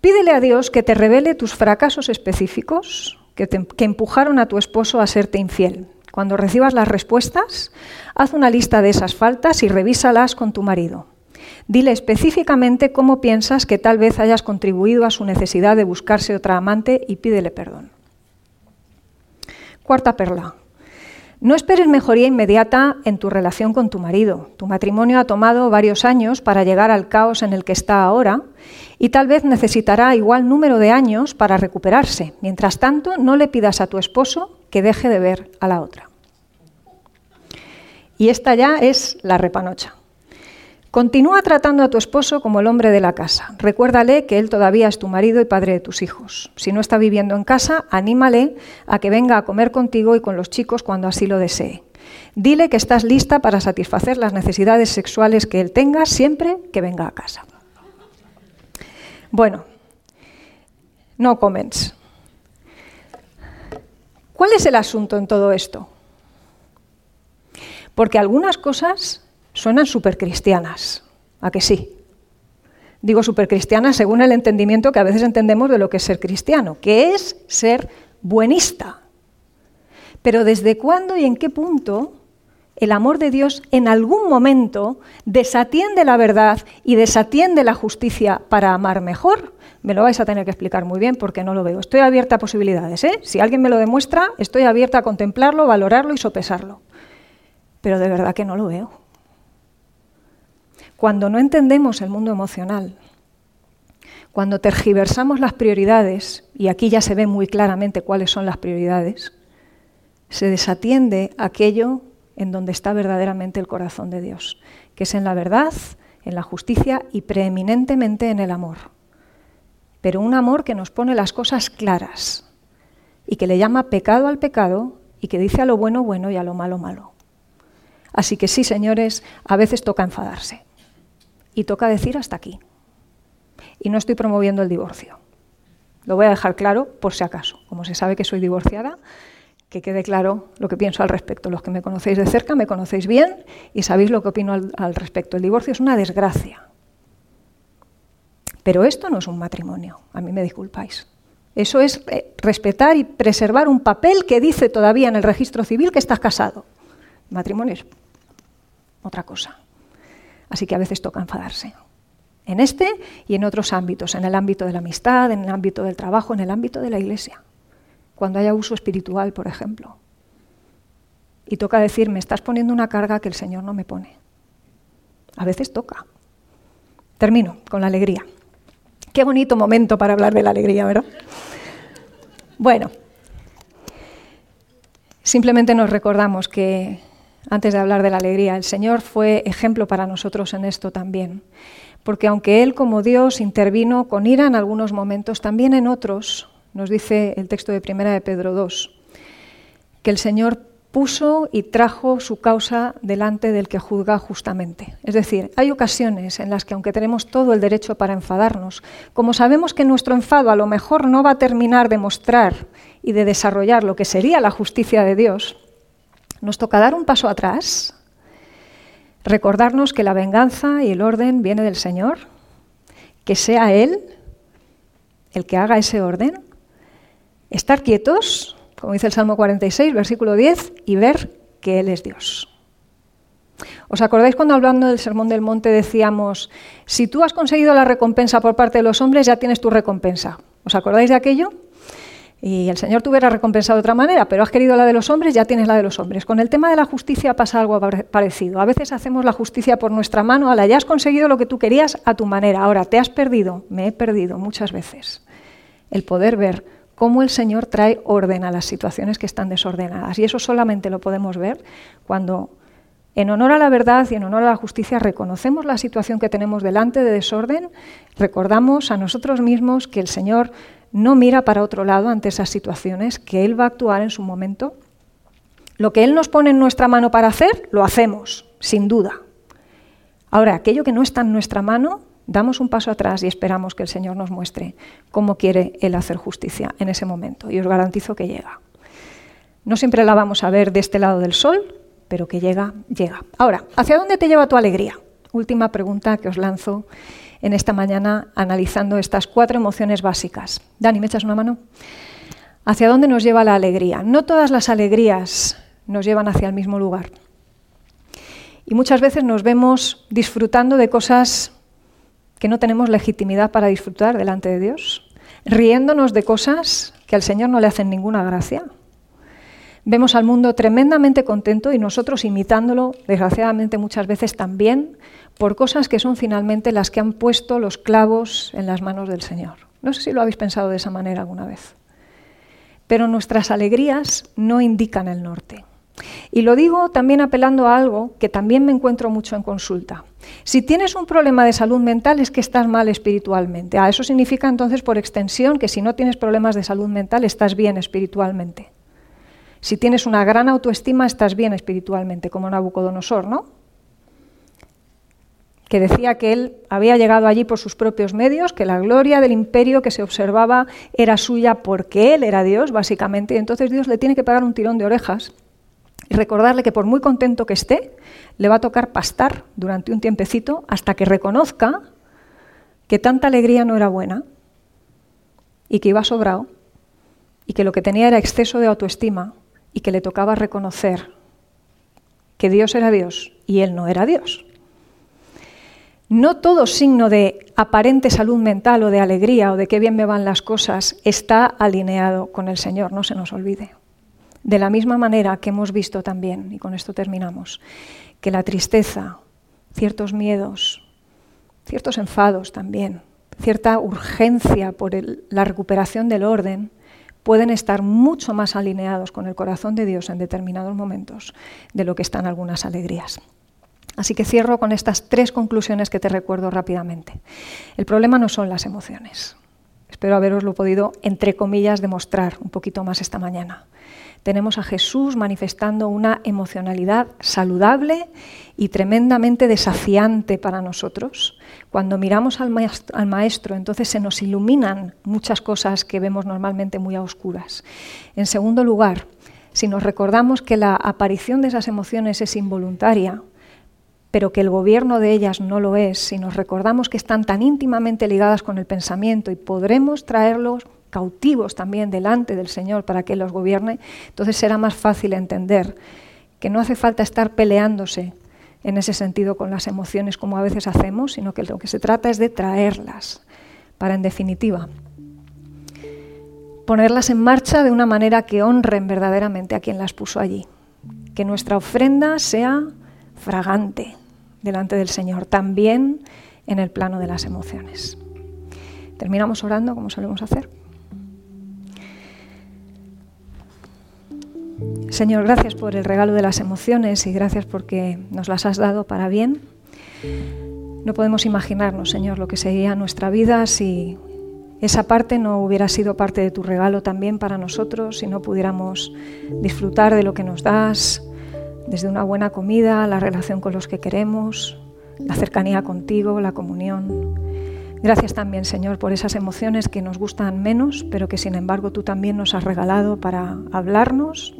Pídele a Dios que te revele tus fracasos específicos que, que, empujaron a tu esposo a serte infiel. Cuando recibas las respuestas, haz una lista de esas faltas y revísalas con tu marido. Dile específicamente cómo piensas que tal vez hayas contribuido a su necesidad de buscarse otra amante y pídele perdón. Cuarta perla. No esperes mejoría inmediata en tu relación con tu marido. Tu matrimonio ha tomado varios años para llegar al caos en el que está ahora y tal vez necesitará igual número de años para recuperarse. Mientras tanto, no le pidas a tu esposo que deje de ver a la otra. Y esta ya es la repanocha. Continúa tratando a tu esposo como el hombre de la casa. Recuérdale que él todavía es tu marido y padre de tus hijos. Si no está viviendo en casa, anímale a que venga a comer contigo y con los chicos cuando así lo desee. Dile que estás lista para satisfacer las necesidades sexuales que él tenga siempre que venga a casa. Bueno, no comments. ¿Cuál es el asunto en todo esto? Porque algunas cosas suenan cristianas, ¿A que sí? Digo cristianas según el entendimiento que a veces entendemos de lo que es ser cristiano, que es ser buenista. Pero ¿desde cuándo y en qué punto el amor de Dios en algún momento desatiende la verdad y desatiende la justicia para amar mejor? Me lo vais a tener que explicar muy bien porque no lo veo. Estoy abierta a posibilidades. ¿eh? Si alguien me lo demuestra, estoy abierta a contemplarlo, valorarlo y sopesarlo. Pero de verdad que no lo veo. Cuando no entendemos el mundo emocional, cuando tergiversamos las prioridades, y aquí ya se ve muy claramente cuáles son las prioridades, se desatiende aquello en donde está verdaderamente el corazón de Dios, que es en la verdad, en la justicia y preeminentemente en el amor. Pero un amor que nos pone las cosas claras y que le llama pecado al pecado y que dice a lo bueno bueno y a lo malo malo. Así que sí, señores, a veces toca enfadarse y toca decir hasta aquí. Y no estoy promoviendo el divorcio. Lo voy a dejar claro por si acaso. Como se sabe que soy divorciada, que quede claro lo que pienso al respecto. Los que me conocéis de cerca me conocéis bien y sabéis lo que opino al, respecto. El divorcio es una desgracia. Pero esto no es un matrimonio, a mí me disculpáis. Eso es eh, respetar y preservar un papel que dice todavía en el registro civil que estás casado. matrimonio es otra cosa. Así que a veces toca enfadarse. En este y en otros ámbitos, en el ámbito de la amistad, en el ámbito del trabajo, en el ámbito de la iglesia. Cuando haya uso espiritual, por ejemplo. Y toca decir, me estás poniendo una carga que el Señor no me pone. A veces toca. Termino con la alegría. Qué bonito momento para hablar de la alegría, ¿verdad? Bueno, simplemente nos recordamos que antes de hablar de la alegría. El Señor fue ejemplo para nosotros en esto también. Porque aunque Él como Dios intervino con ira en algunos momentos, también en otros, nos dice el texto de Primera de Pedro 2, que el Señor puso y trajo su causa delante del que juzga justamente. Es decir, hay ocasiones en las que aunque tenemos todo el derecho para enfadarnos, como sabemos que nuestro enfado a lo mejor no va a terminar de mostrar y de desarrollar lo que sería la justicia de Dios, nos toca dar un paso atrás, recordarnos que la venganza y el orden viene del Señor, que sea Él el que haga ese orden, estar quietos como dice el Salmo 46, versículo 10, y ver que Él es Dios. ¿Os acordáis cuando hablando del Sermón del Monte decíamos, si tú has conseguido la recompensa por parte de los hombres, ya tienes tu recompensa? ¿Os acordáis de aquello? Y el Señor te hubiera recompensado de otra manera, pero has querido la de los hombres, ya tienes la de los hombres. Con el tema de la justicia pasa algo parecido. A veces hacemos la justicia por nuestra mano, la ya has conseguido lo que tú querías a tu manera. Ahora, te has perdido, me he perdido muchas veces. El poder ver cómo el Señor trae orden a las situaciones que están desordenadas. Y eso solamente lo podemos ver cuando, en honor a la verdad y en honor a la justicia, reconocemos la situación que tenemos delante de desorden, recordamos a nosotros mismos que el Señor no mira para otro lado ante esas situaciones, que Él va a actuar en su momento. Lo que Él nos pone en nuestra mano para hacer, lo hacemos, sin duda. Ahora, aquello que no está en nuestra mano, damos un paso atrás y esperamos que el Señor nos muestre cómo quiere Él hacer justicia en ese momento. Y os garantizo que llega. No siempre la vamos a ver de este lado del sol, pero que llega, llega. Ahora, ¿hacia dónde te lleva tu alegría? Última pregunta que os lanzo en esta mañana analizando estas cuatro emociones básicas. Dani, ¿me echas una mano? ¿Hacia dónde nos lleva la alegría? No todas las alegrías nos llevan hacia el mismo lugar. Y muchas veces nos vemos disfrutando de cosas que no tenemos legitimidad para disfrutar delante de Dios, riéndonos de cosas que al Señor no le hacen ninguna gracia. Vemos al mundo tremendamente contento y nosotros imitándolo, desgraciadamente muchas veces también, por cosas que son finalmente las que han puesto los clavos en las manos del Señor. No sé si lo habéis pensado de esa manera alguna vez. Pero nuestras alegrías no indican el norte. Y lo digo también apelando a algo que también me encuentro mucho en consulta. Si tienes un problema de salud mental es que estás mal espiritualmente. Ah, eso significa entonces por extensión que si no tienes problemas de salud mental estás bien espiritualmente. Si tienes una gran autoestima estás bien espiritualmente, como Nabucodonosor, ¿no? que decía que él había llegado allí por sus propios medios, que la gloria del imperio que se observaba era suya porque él era Dios, básicamente, y entonces Dios le tiene que pagar un tirón de orejas y recordarle que por muy contento que esté, le va a tocar pastar durante un tiempecito hasta que reconozca que tanta alegría no era buena y que iba sobrado y que lo que tenía era exceso de autoestima y que le tocaba reconocer que Dios era Dios y él no era Dios. No todo signo de aparente salud mental o de alegría o de qué bien me van las cosas está alineado con el Señor, no se nos olvide. De la misma manera que hemos visto también, y con esto terminamos, que la tristeza, ciertos miedos, ciertos enfados también, cierta urgencia por la recuperación del orden, pueden estar mucho más alineados con el corazón de Dios en determinados momentos de lo que están algunas alegrías. Así que cierro con estas tres conclusiones que te recuerdo rápidamente. El problema no son las emociones. Espero haberoslo podido, entre comillas, demostrar un poquito más esta mañana tenemos a Jesús manifestando una emocionalidad saludable y tremendamente desafiante para nosotros. Cuando miramos al maestro, entonces se nos iluminan muchas cosas que vemos normalmente muy a oscuras. En segundo lugar, si nos recordamos que la aparición de esas emociones es involuntaria, pero que el gobierno de ellas no lo es, si nos recordamos que están tan íntimamente ligadas con el pensamiento y podremos traerlos cautivos también delante del Señor para que los gobierne, entonces será más fácil entender que no hace falta estar peleándose en ese sentido con las emociones como a veces hacemos, sino que lo que se trata es de traerlas para, en definitiva, ponerlas en marcha de una manera que honren verdaderamente a quien las puso allí. Que nuestra ofrenda sea fragante delante del Señor, también en el plano de las emociones. Terminamos orando como solemos hacer. Señor, gracias por el regalo de las emociones y gracias porque nos las has dado para bien. No podemos imaginarnos, Señor, lo que sería nuestra vida si esa parte no hubiera sido parte de tu regalo también para nosotros si no pudiéramos disfrutar de lo que nos das, desde una buena comida, la relación con los que queremos, la cercanía contigo, la comunión. Gracias también, Señor, por esas emociones que nos gustan menos, pero que sin embargo tú también nos has regalado para hablarnos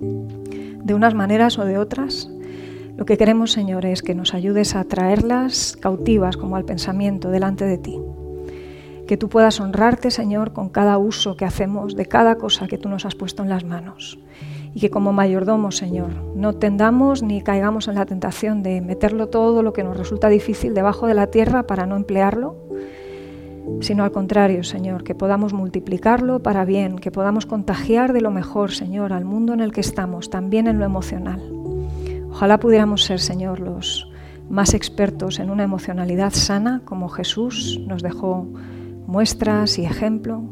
de unas maneras o de otras. Lo que queremos, Señor, es que nos ayudes a traerlas cautivas como al pensamiento delante de ti. Que tú puedas honrarte, Señor, con cada uso que hacemos de cada cosa que tú nos has puesto en las manos y que como mayordomos, Señor, no tendamos ni caigamos en la tentación de meterlo todo lo que nos resulta difícil debajo de la tierra para no emplearlo, sino al contrario, Señor, que podamos multiplicarlo para bien, que podamos contagiar de lo mejor, Señor, al mundo en el que estamos, también en lo emocional. Ojalá pudiéramos ser, Señor, los más expertos en una emocionalidad sana, como Jesús nos dejó muestras y ejemplo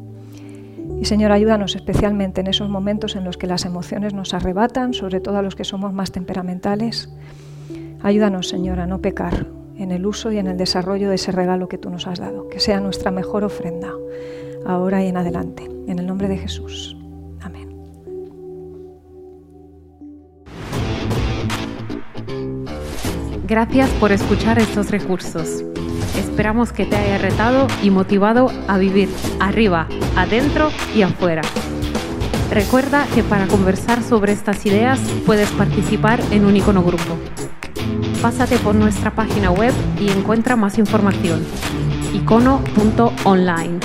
y Señor, ayúdanos especialmente en esos momentos en los que las emociones nos arrebatan, sobre todo a los que somos más temperamentales. Ayúdanos, Señor, a no pecar en el uso y en el desarrollo de ese regalo que tú nos has dado, que sea nuestra mejor ofrenda, ahora y en adelante. En el nombre de Jesús. Amén. Gracias por escuchar estos recursos. Esperamos que te haya retado y motivado a vivir arriba, adentro y afuera. Recuerda que para conversar sobre estas ideas puedes participar en un icono grupo. Pásate por nuestra página web y encuentra más información. icono.online.